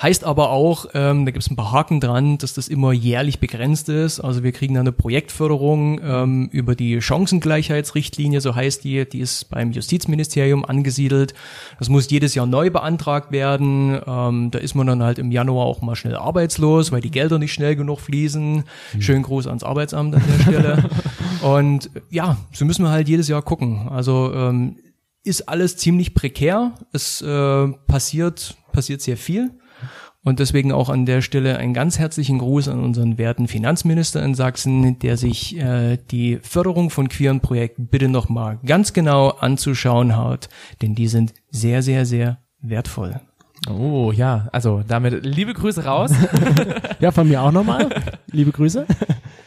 Heißt aber auch, ähm, da gibt es ein paar Haken dran, dass das immer jährlich begrenzt ist. Also wir kriegen da eine Projektförderung ähm, über die Chancengleichheitsrichtlinie, so heißt die, die ist beim Justizministerium angesiedelt. Das muss jedes Jahr neu beantragt werden. Ähm, da ist man dann halt im Januar auch mal schnell arbeitslos, weil die Gelder nicht schnell genug fließen. Schönen Gruß ans Arbeitsamt an der Stelle. Und ja, so müssen wir halt jedes Jahr gucken. Also ähm, ist alles ziemlich prekär. Es äh, passiert, passiert sehr viel. Und deswegen auch an der Stelle einen ganz herzlichen Gruß an unseren werten Finanzminister in Sachsen, der sich äh, die Förderung von queeren Projekten bitte nochmal ganz genau anzuschauen hat, denn die sind sehr, sehr, sehr wertvoll. Oh ja, also damit liebe Grüße raus. Ja, von mir auch nochmal. Liebe Grüße.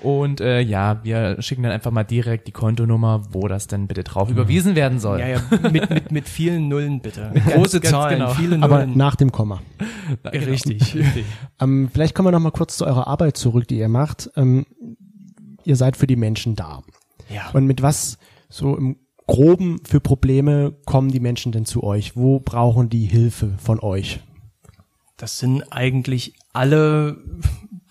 Und äh, ja, wir schicken dann einfach mal direkt die Kontonummer, wo das denn bitte drauf überwiesen werden soll. Ja, ja, mit, mit, mit vielen Nullen bitte. Große ganz Zahlen, genau. viele Aber Nullen. nach dem Komma. Richtig. Ähm, vielleicht kommen wir noch mal kurz zu eurer Arbeit zurück, die ihr macht. Ähm, ihr seid für die Menschen da. Ja. Und mit was so im Groben für Probleme kommen die Menschen denn zu euch? Wo brauchen die Hilfe von euch? Das sind eigentlich alle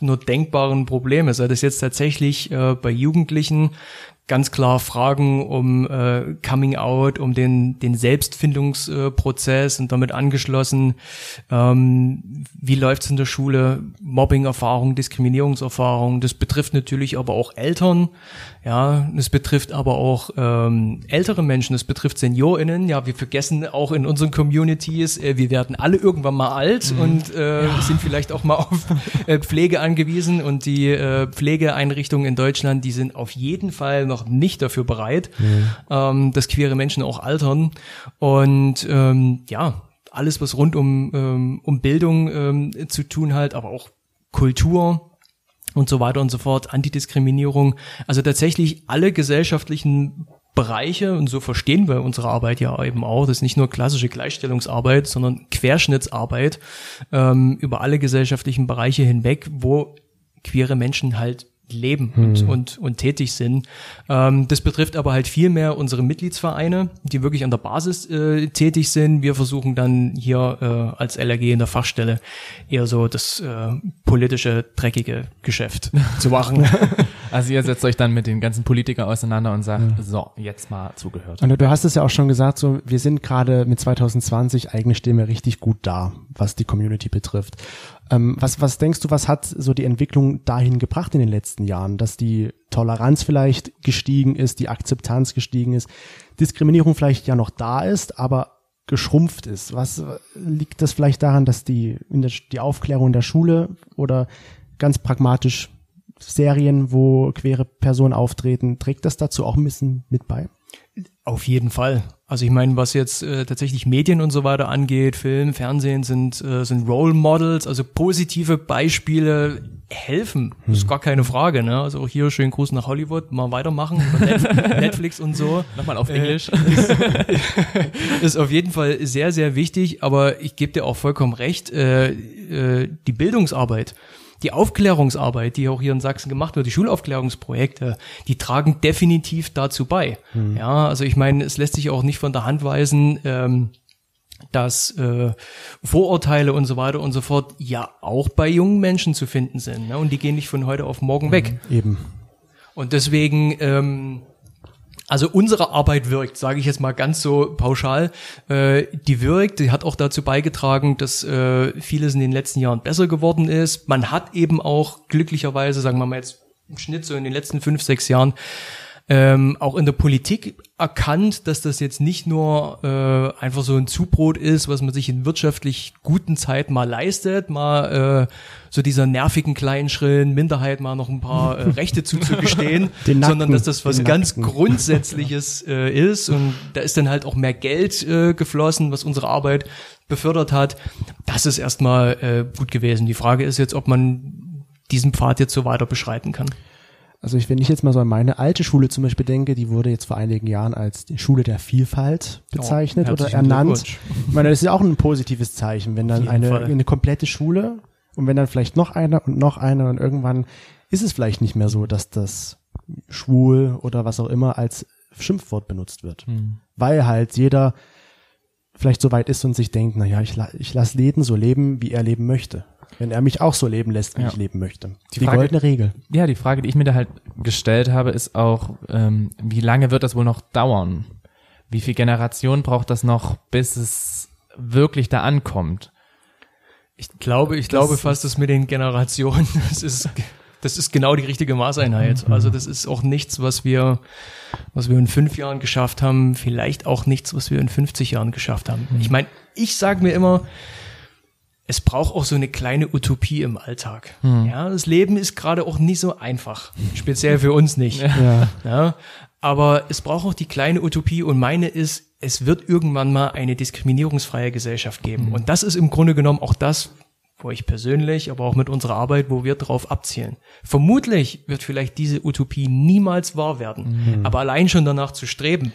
nur denkbaren Probleme. Sei das jetzt tatsächlich äh, bei Jugendlichen ganz klar Fragen um äh, Coming Out, um den, den Selbstfindungsprozess und damit angeschlossen, ähm, wie läuft's in der Schule, Mobbing-Erfahrung, Diskriminierungserfahrung. Das betrifft natürlich aber auch Eltern, ja, das betrifft aber auch ähm, ältere Menschen, das betrifft SeniorInnen. Ja, wir vergessen auch in unseren Communities, äh, wir werden alle irgendwann mal alt und äh, sind vielleicht auch mal auf äh, Pflege angewiesen und die äh, Pflegeeinrichtungen in Deutschland, die sind auf jeden Fall noch nicht dafür bereit, ähm, dass queere Menschen auch altern. Und ähm, ja, alles, was rund um, ähm, um Bildung ähm, zu tun hat, aber auch Kultur, und so weiter und so fort, Antidiskriminierung. Also tatsächlich alle gesellschaftlichen Bereiche, und so verstehen wir unsere Arbeit ja eben auch, das ist nicht nur klassische Gleichstellungsarbeit, sondern Querschnittsarbeit ähm, über alle gesellschaftlichen Bereiche hinweg, wo queere Menschen halt leben und, und, und tätig sind. Ähm, das betrifft aber halt viel mehr unsere Mitgliedsvereine, die wirklich an der Basis äh, tätig sind. Wir versuchen dann hier äh, als LRG in der Fachstelle eher so das äh, politische, dreckige Geschäft zu machen. Also ihr setzt euch dann mit den ganzen Politikern auseinander und sagt, so, jetzt mal zugehört. Und du hast es ja auch schon gesagt, so wir sind gerade mit 2020 eigentlich stehen wir richtig gut da, was die Community betrifft. Ähm, was, was denkst du, was hat so die Entwicklung dahin gebracht in den letzten Jahren, dass die Toleranz vielleicht gestiegen ist, die Akzeptanz gestiegen ist, Diskriminierung vielleicht ja noch da ist, aber geschrumpft ist? Was liegt das vielleicht daran, dass die, in der, die Aufklärung in der Schule oder ganz pragmatisch Serien, wo queere Personen auftreten, trägt das dazu auch ein bisschen mit bei? Auf jeden Fall. Also ich meine, was jetzt äh, tatsächlich Medien und so weiter angeht, Film, Fernsehen sind, äh, sind Role Models, also positive Beispiele helfen. Das ist gar keine Frage. Ne? Also auch hier schönen Gruß nach Hollywood, mal weitermachen. Netflix und so. Nochmal auf Äh, Englisch. ist auf jeden Fall sehr, sehr wichtig, aber ich gebe dir auch vollkommen recht, äh, äh, die Bildungsarbeit, die Aufklärungsarbeit, die auch hier in Sachsen gemacht wird, die Schulaufklärungsprojekte, die tragen definitiv dazu bei. Ja, also ich meine, es lässt sich auch nicht von der Hand weisen, ähm, dass äh, Vorurteile und so weiter und so fort ja auch bei jungen Menschen zu finden sind. Ne? Und die gehen nicht von heute auf morgen weg. Eben. Und deswegen, ähm, also unsere Arbeit wirkt, sage ich jetzt mal ganz so pauschal. Äh, die wirkt, die hat auch dazu beigetragen, dass äh, vieles in den letzten Jahren besser geworden ist. Man hat eben auch glücklicherweise, sagen wir mal jetzt im Schnitt so in den letzten fünf, sechs Jahren, ähm, auch in der Politik erkannt, dass das jetzt nicht nur äh, einfach so ein Zubrot ist, was man sich in wirtschaftlich guten Zeiten mal leistet, mal äh, so dieser nervigen kleinen schrillen Minderheit mal noch ein paar äh, Rechte zuzugestehen, Den Nackten, sondern dass das was ganz. Grundsätzliches äh, ist und da ist dann halt auch mehr Geld äh, geflossen, was unsere Arbeit befördert hat. Das ist erstmal äh, gut gewesen. Die Frage ist jetzt, ob man diesen Pfad jetzt so weiter beschreiten kann. Also ich, wenn ich jetzt mal so an meine alte Schule zum Beispiel denke, die wurde jetzt vor einigen Jahren als die Schule der Vielfalt bezeichnet oder herzlichen ernannt. Ich meine, das ist ja auch ein positives Zeichen, wenn dann eine, Fall. eine komplette Schule und wenn dann vielleicht noch einer und noch einer und irgendwann ist es vielleicht nicht mehr so, dass das schwul oder was auch immer als Schimpfwort benutzt wird. Weil halt jeder vielleicht so weit ist und sich denkt, na ja, ich, la ich lasse Läden so leben, wie er leben möchte. Wenn er mich auch so leben lässt, wie Ja. ich leben möchte. Die, Frage- goldene Regel. Ja, die Frage, die ich mir da halt gestellt habe, ist auch, ähm, wie lange wird das wohl noch dauern? Wie viel Generation braucht das noch, bis es wirklich da ankommt? Ich glaube, ich glaube fast, dass mit den Generationen, das ist, das ist genau die richtige Maßeinheit. Also das ist auch nichts, was wir, was wir in fünf Jahren geschafft haben, vielleicht auch nichts, was wir in 50 Jahren geschafft haben. Ich meine, ich sage mir immer, es braucht auch so eine kleine Utopie im Alltag. Ja, das Leben ist gerade auch nicht so einfach, speziell für uns nicht. Ja. Ja, aber es braucht auch die kleine Utopie und meine ist, es wird irgendwann mal eine diskriminierungsfreie Gesellschaft geben. Und das ist im Grunde genommen auch das, wo ich persönlich, aber auch mit unserer Arbeit, wo wir darauf abzielen. Vermutlich wird vielleicht diese Utopie niemals wahr werden, Mhm. aber allein schon danach zu streben,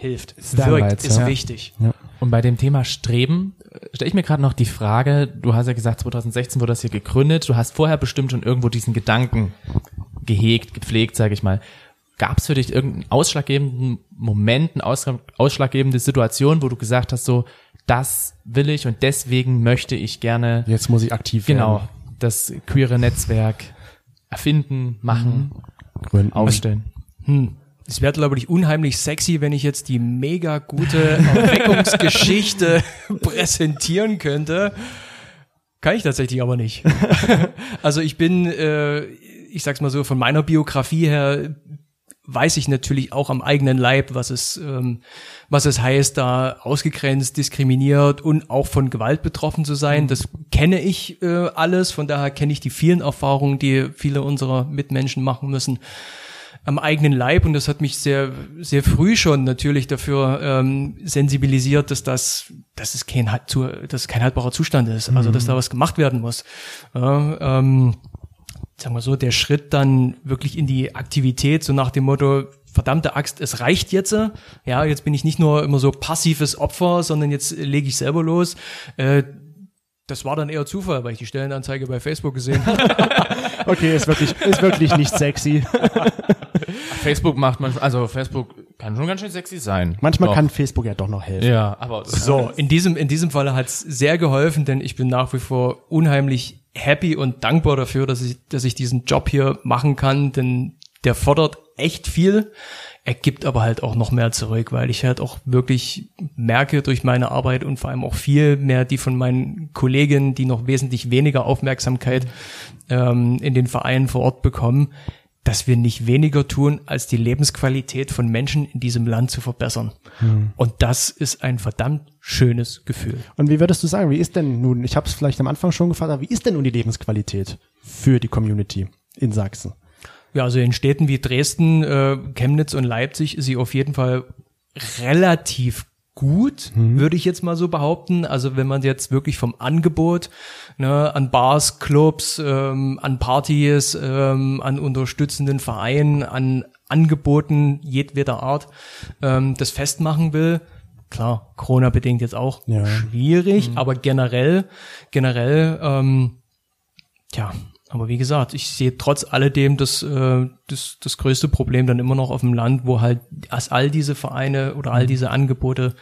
hilft, wirkt, ist ja. wichtig. Und bei dem Thema Streben stelle ich mir gerade noch die Frage, du hast ja gesagt, 2016 wurde das hier gegründet, du hast vorher bestimmt schon irgendwo diesen Gedanken gehegt, gepflegt, sage ich mal. Gab es für dich irgendeinen ausschlaggebenden Moment, eine aus, ausschlaggebende Situation, wo du gesagt hast, so, das will ich und deswegen möchte ich gerne, Jetzt muss ich aktiv genau, werden. das queere Netzwerk erfinden, machen, Gründen. aufstellen. Hm. Es wäre, glaube ich, unheimlich sexy, wenn ich jetzt die mega gute Erweckungsgeschichte präsentieren könnte. Kann ich tatsächlich aber nicht. also ich bin, äh, ich sag's mal so, von meiner Biografie her weiß ich natürlich auch am eigenen Leib, was es, ähm, was es heißt, da ausgegrenzt, diskriminiert und auch von Gewalt betroffen zu sein. Das kenne ich äh, alles, von daher kenne ich die vielen Erfahrungen, die viele unserer Mitmenschen machen müssen am eigenen Leib und das hat mich sehr sehr früh schon natürlich dafür ähm, sensibilisiert, dass das dass es kein halt zu, dass es kein haltbarer Zustand ist, also dass da was gemacht werden muss. Ja, ähm, sagen wir so, der Schritt dann wirklich in die Aktivität, so nach dem Motto, verdammte Axt, es reicht jetzt. Ja, jetzt bin ich nicht nur immer so passives Opfer, sondern jetzt lege ich selber los. Äh, das war dann eher Zufall, weil ich die Stellenanzeige bei Facebook gesehen habe. Okay, ist wirklich, ist wirklich nicht sexy. Facebook macht man, also Facebook kann schon ganz schön sexy sein. Manchmal Doch. kann Facebook ja doch noch helfen. ja, aber So, in diesem, in diesem Falle hat's sehr geholfen, denn ich bin nach wie vor unheimlich happy und dankbar dafür, dass ich, dass ich diesen Job hier machen kann, denn der fordert echt viel. Er gibt aber halt auch noch mehr zurück, weil ich halt auch wirklich merke durch meine Arbeit und vor allem auch viel mehr die von meinen Kollegen, die noch wesentlich weniger Aufmerksamkeit ähm, in den Vereinen vor Ort bekommen, dass wir nicht weniger tun, als die Lebensqualität von Menschen in diesem Land zu verbessern. Und das ist ein verdammt schönes Gefühl. Und wie würdest du sagen, wie ist denn nun, ich habe es vielleicht am Anfang schon gefragt, aber wie ist denn nun die Lebensqualität für die Community in Sachsen? Ja, also in Städten wie Dresden, äh, Chemnitz und Leipzig ist sie auf jeden Fall relativ gut, würde ich jetzt mal so behaupten. Also wenn man jetzt wirklich vom Angebot ne, an Bars, Clubs, ähm, an Partys, ähm, an unterstützenden Vereinen, an Angeboten jedweder Art ähm, das festmachen will, klar, Corona bedingt jetzt auch Ja. schwierig, aber generell, generell, ähm, Tja, aber wie gesagt, ich sehe trotz alledem das, äh, das, das größte Problem dann immer noch auf dem Land, wo halt es all diese Vereine oder all diese Angebote,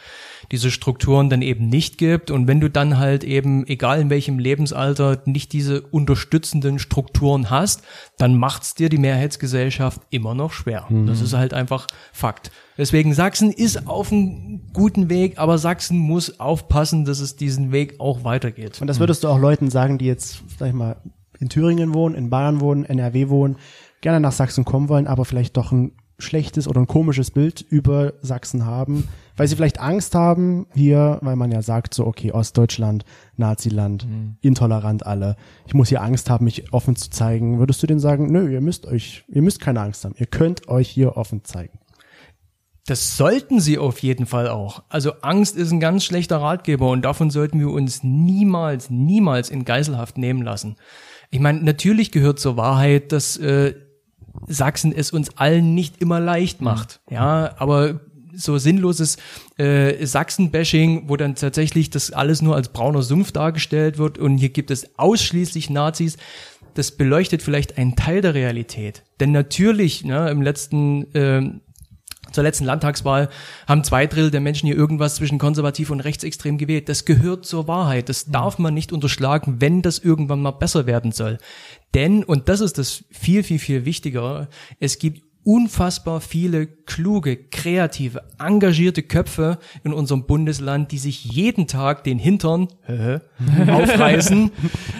diese Strukturen dann eben nicht gibt. Und wenn du dann halt eben, egal in welchem Lebensalter, nicht diese unterstützenden Strukturen hast, dann macht's dir die Mehrheitsgesellschaft immer noch schwer. Das ist halt einfach Fakt. Deswegen Sachsen ist auf einem guten Weg, aber Sachsen muss aufpassen, dass es diesen Weg auch weitergeht. Und das würdest du auch Leuten sagen, die jetzt, sag ich mal, in Thüringen wohnen, in Bayern wohnen, NRW wohnen, gerne nach Sachsen kommen wollen, aber vielleicht doch ein schlechtes oder ein komisches Bild über Sachsen haben, weil sie vielleicht Angst haben hier, weil man ja sagt so, okay, Ostdeutschland, Naziland, intolerant alle. Ich muss hier Angst haben, mich offen zu zeigen. Würdest du denen sagen, nö, ihr müsst euch, ihr müsst keine Angst haben. Ihr könnt euch hier offen zeigen. Das sollten sie auf jeden Fall auch. Also Angst ist ein ganz schlechter Ratgeber und davon sollten wir uns niemals, niemals in Geiselhaft nehmen lassen. Ich meine, natürlich gehört zur Wahrheit, dass äh, Sachsen es uns allen nicht immer leicht macht. Ja, aber so sinnloses äh, Sachsen-Bashing, wo dann tatsächlich das alles nur als brauner Sumpf dargestellt wird und hier gibt es ausschließlich Nazis, das beleuchtet vielleicht einen Teil der Realität. Denn natürlich, ne, im letzten ähm, zur letzten Landtagswahl haben zwei Drittel der Menschen hier irgendwas zwischen konservativ und rechtsextrem gewählt. Das gehört zur Wahrheit. Das darf man nicht unterschlagen, wenn das irgendwann mal besser werden soll. Denn, und das ist das viel, viel, viel wichtiger, es gibt unfassbar viele kluge, kreative, engagierte Köpfe in unserem Bundesland, die sich jeden Tag den Hintern aufreißen,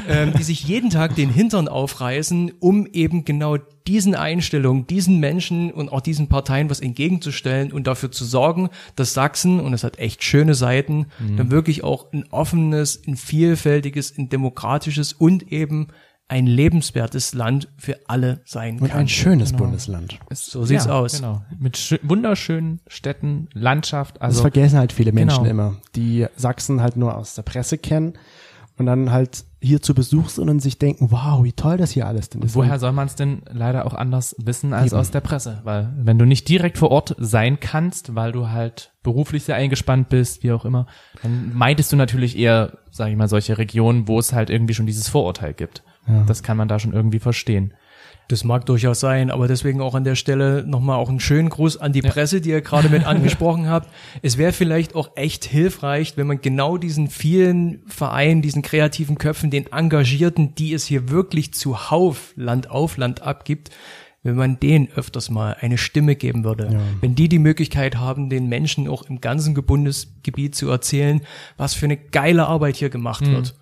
ähm, die sich jeden Tag den Hintern aufreißen, um eben genau diesen Einstellungen, diesen Menschen und auch diesen Parteien was entgegenzustellen und dafür zu sorgen, dass Sachsen, und es hat echt schöne Seiten, dann wirklich auch ein offenes, ein vielfältiges, ein demokratisches und eben ein lebenswertes Land für alle sein Und kann. ein schönes Bundesland. So sieht's aus. Genau. Mit schö- wunderschönen Städten, Landschaft. Das Also vergessen halt viele Menschen Genau. immer, die Sachsen halt nur aus der Presse kennen und dann halt hier zu Besuch sind und sich denken, wow, wie toll das hier alles denn ist. Woher soll man es denn leider auch anders wissen als Eben. aus der Presse? Weil wenn du nicht direkt vor Ort sein kannst, weil du halt beruflich sehr eingespannt bist, wie auch immer, dann meintest du natürlich eher, sage ich mal, solche Regionen, wo es halt irgendwie schon dieses Vorurteil gibt. Das kann man da schon irgendwie verstehen. Das mag durchaus sein, aber deswegen auch an der Stelle nochmal auch einen schönen Gruß an die Presse, die ihr gerade mit angesprochen habt. Es wäre vielleicht auch echt hilfreich, wenn man genau diesen vielen Vereinen, diesen kreativen Köpfen, den Engagierten, die es hier wirklich zuhauf Land auf Land abgibt, wenn man denen öfters mal eine Stimme geben würde. Wenn die die Möglichkeit haben, den Menschen auch im ganzen Bundesgebiet zu erzählen, was für eine geile Arbeit hier gemacht wird.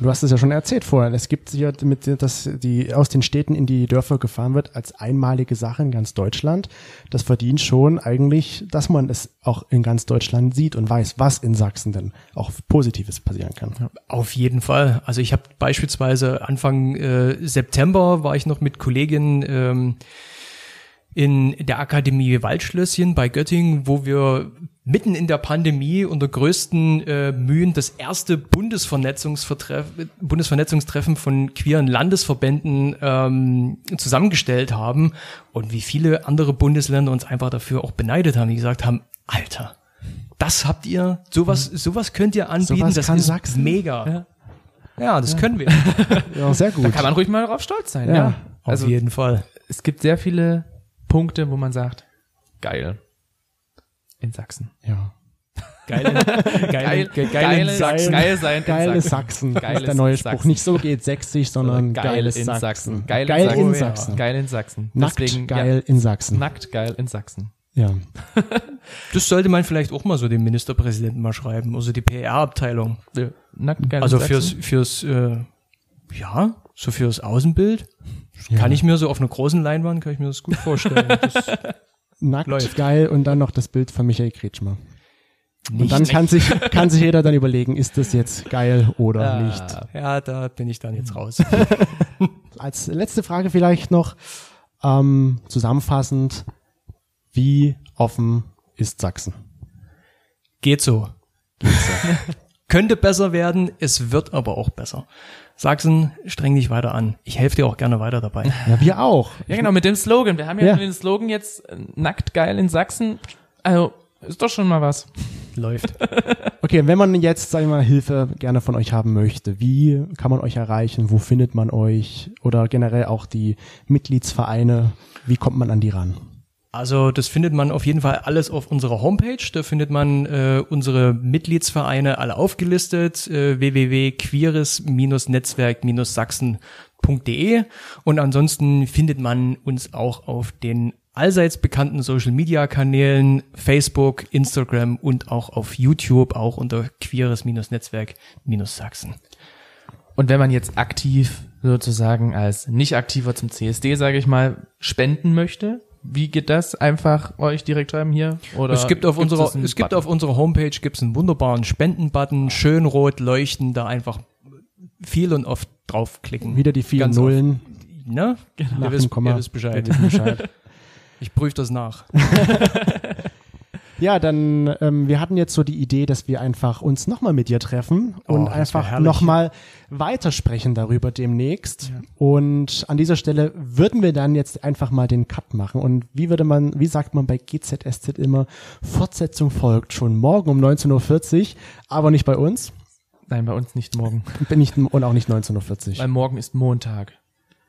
Du hast es ja schon erzählt vorher. Es gibt hier mit, dass die aus den Städten in die Dörfer gefahren wird als einmalige Sache in ganz Deutschland. Das verdient schon eigentlich, dass man es auch in ganz Deutschland sieht und weiß, was in Sachsen denn auch Positives passieren kann. Auf jeden Fall. Also ich habe beispielsweise Anfang äh, September war ich noch mit Kolleginnen ähm, in der Akademie Waldschlösschen bei Göttingen, wo wir mitten in der Pandemie unter größten äh, Mühen das erste Bundesvernetzungsvertreff- Bundesvernetzungstreffen von queeren Landesverbänden ähm, zusammengestellt haben und wie viele andere Bundesländer uns einfach dafür auch beneidet haben, die gesagt haben, Alter, das habt ihr, sowas, sowas könnt ihr anbieten, Sowas das kann ist Sachsen. mega. Ja, das können wir. Ja, sehr gut. Kann man ruhig mal darauf stolz sein, Ja. ja. Auf Also jeden Fall. es gibt sehr viele Punkte, wo man sagt, geil. In Sachsen. ja. Geil, in, geil, geil, geil, in Sachsen. geil sein Geile in Sachsen. Sachsen. ist der neue Geiles Spruch. Sachsen. Nicht so geht sächsisch, sondern geil geiles in Sachsen. Sachsen. Geil, Geil in in Sachsen. Sachsen. Geil in Sachsen. Nackt Deswegen, geil in Sachsen. Ja, nackt geil in Sachsen. Ja. Das sollte man vielleicht auch mal so dem Ministerpräsidenten mal schreiben, also die PR-Abteilung. Ja, Nackt geil Also in fürs, Sachsen. fürs, äh, ja, so fürs Außenbild. Kann ich mir so auf einer großen Leinwand, kann ich mir das gut vorstellen. Das Nackt Läuft. geil und dann noch das Bild von Michael Kretschmer. Und nicht, dann kann sich, kann sich jeder dann überlegen, ist das jetzt geil oder Ah. nicht. ja, da bin ich dann jetzt raus. Als letzte Frage vielleicht noch, ähm, zusammenfassend, wie offen ist Sachsen? Geht so. Könnte besser werden, es wird aber auch besser. Sachsen, streng dich weiter an. Ich helfe dir auch gerne weiter dabei. Ja, wir auch. Ja, genau, mit dem Slogan. Wir haben ja, Ja. den Slogan jetzt äh, nackt geil in Sachsen. Also, ist doch schon mal was. Läuft. Okay, wenn man jetzt, sag ich mal, Hilfe gerne von euch haben möchte, wie kann man euch erreichen? Wo findet man euch? Oder generell auch die Mitgliedsvereine, wie kommt man an die ran? Also das findet man auf jeden Fall alles auf unserer Homepage. Da findet man äh, unsere Mitgliedsvereine alle aufgelistet. Äh, www.queeres-netzwerk-sachsen.de und ansonsten findet man uns auch auf den allseits bekannten Social Media Kanälen Facebook, Instagram und auch auf YouTube auch unter queeres-netzwerk-sachsen. Und wenn man jetzt aktiv sozusagen als nicht aktiver zum CSD, sage ich mal, spenden möchte, wie geht das? Einfach euch direkt schreiben hier? Oder es gibt auf unserer, einen es gibt Button? auf unserer Homepage gibt's einen wunderbaren Spendenbutton, schön rot leuchten, da einfach viel und oft draufklicken. Wieder die vielen Ganz Nullen. Ne? Nach Ihr wisst, ihr wisst Bescheid. Wir wissen Bescheid. Ich prüfe das nach. Ja, dann, ähm, wir hatten jetzt so die Idee, dass wir einfach uns nochmal mit dir treffen Oh, und wär einfach nochmal weitersprechen darüber demnächst. Und an dieser Stelle würden wir dann jetzt einfach mal den Cut machen. Und wie würde man, wie sagt man bei GZSZ immer, Fortsetzung folgt schon morgen um 19.40 Uhr, aber nicht bei uns. Nein, bei uns nicht morgen. Bin ich, und auch nicht 19.40 Uhr. Weil morgen ist Montag.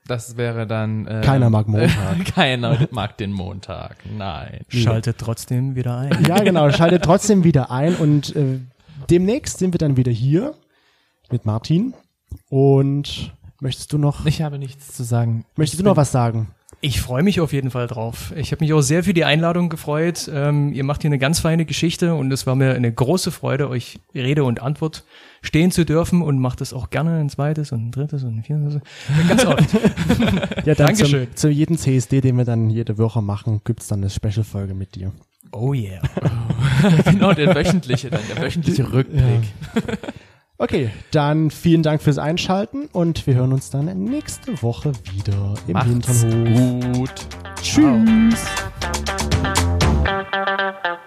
Das wäre dann. Äh, Keiner mag Montag. keiner mag den Montag. Nein. Schaltet trotzdem wieder ein. Ja, genau. Schaltet trotzdem wieder ein und äh, demnächst sind wir dann wieder hier mit Martin. Und möchtest du noch, Ich habe nichts zu sagen. möchtest du noch was sagen? Ich freue mich auf jeden Fall drauf. Ich habe mich auch sehr für die Einladung gefreut. Ähm, ihr macht hier eine ganz feine Geschichte und es war mir eine große Freude, euch Rede und Antwort stehen zu dürfen und macht es auch gerne ein zweites und ein drittes und ein viertes. Ganz oft. Ja, dann Dankeschön. zum, zu jedem CSD, den wir dann jede Woche machen, gibt's dann eine Special-Folge mit dir. Oh yeah. genau, der wöchentliche, dann der wöchentliche Rückblick. Okay, dann vielen Dank fürs Einschalten und wir hören uns dann nächste Woche wieder im Macht's Hinternhof. gut. Tschüss. Ciao.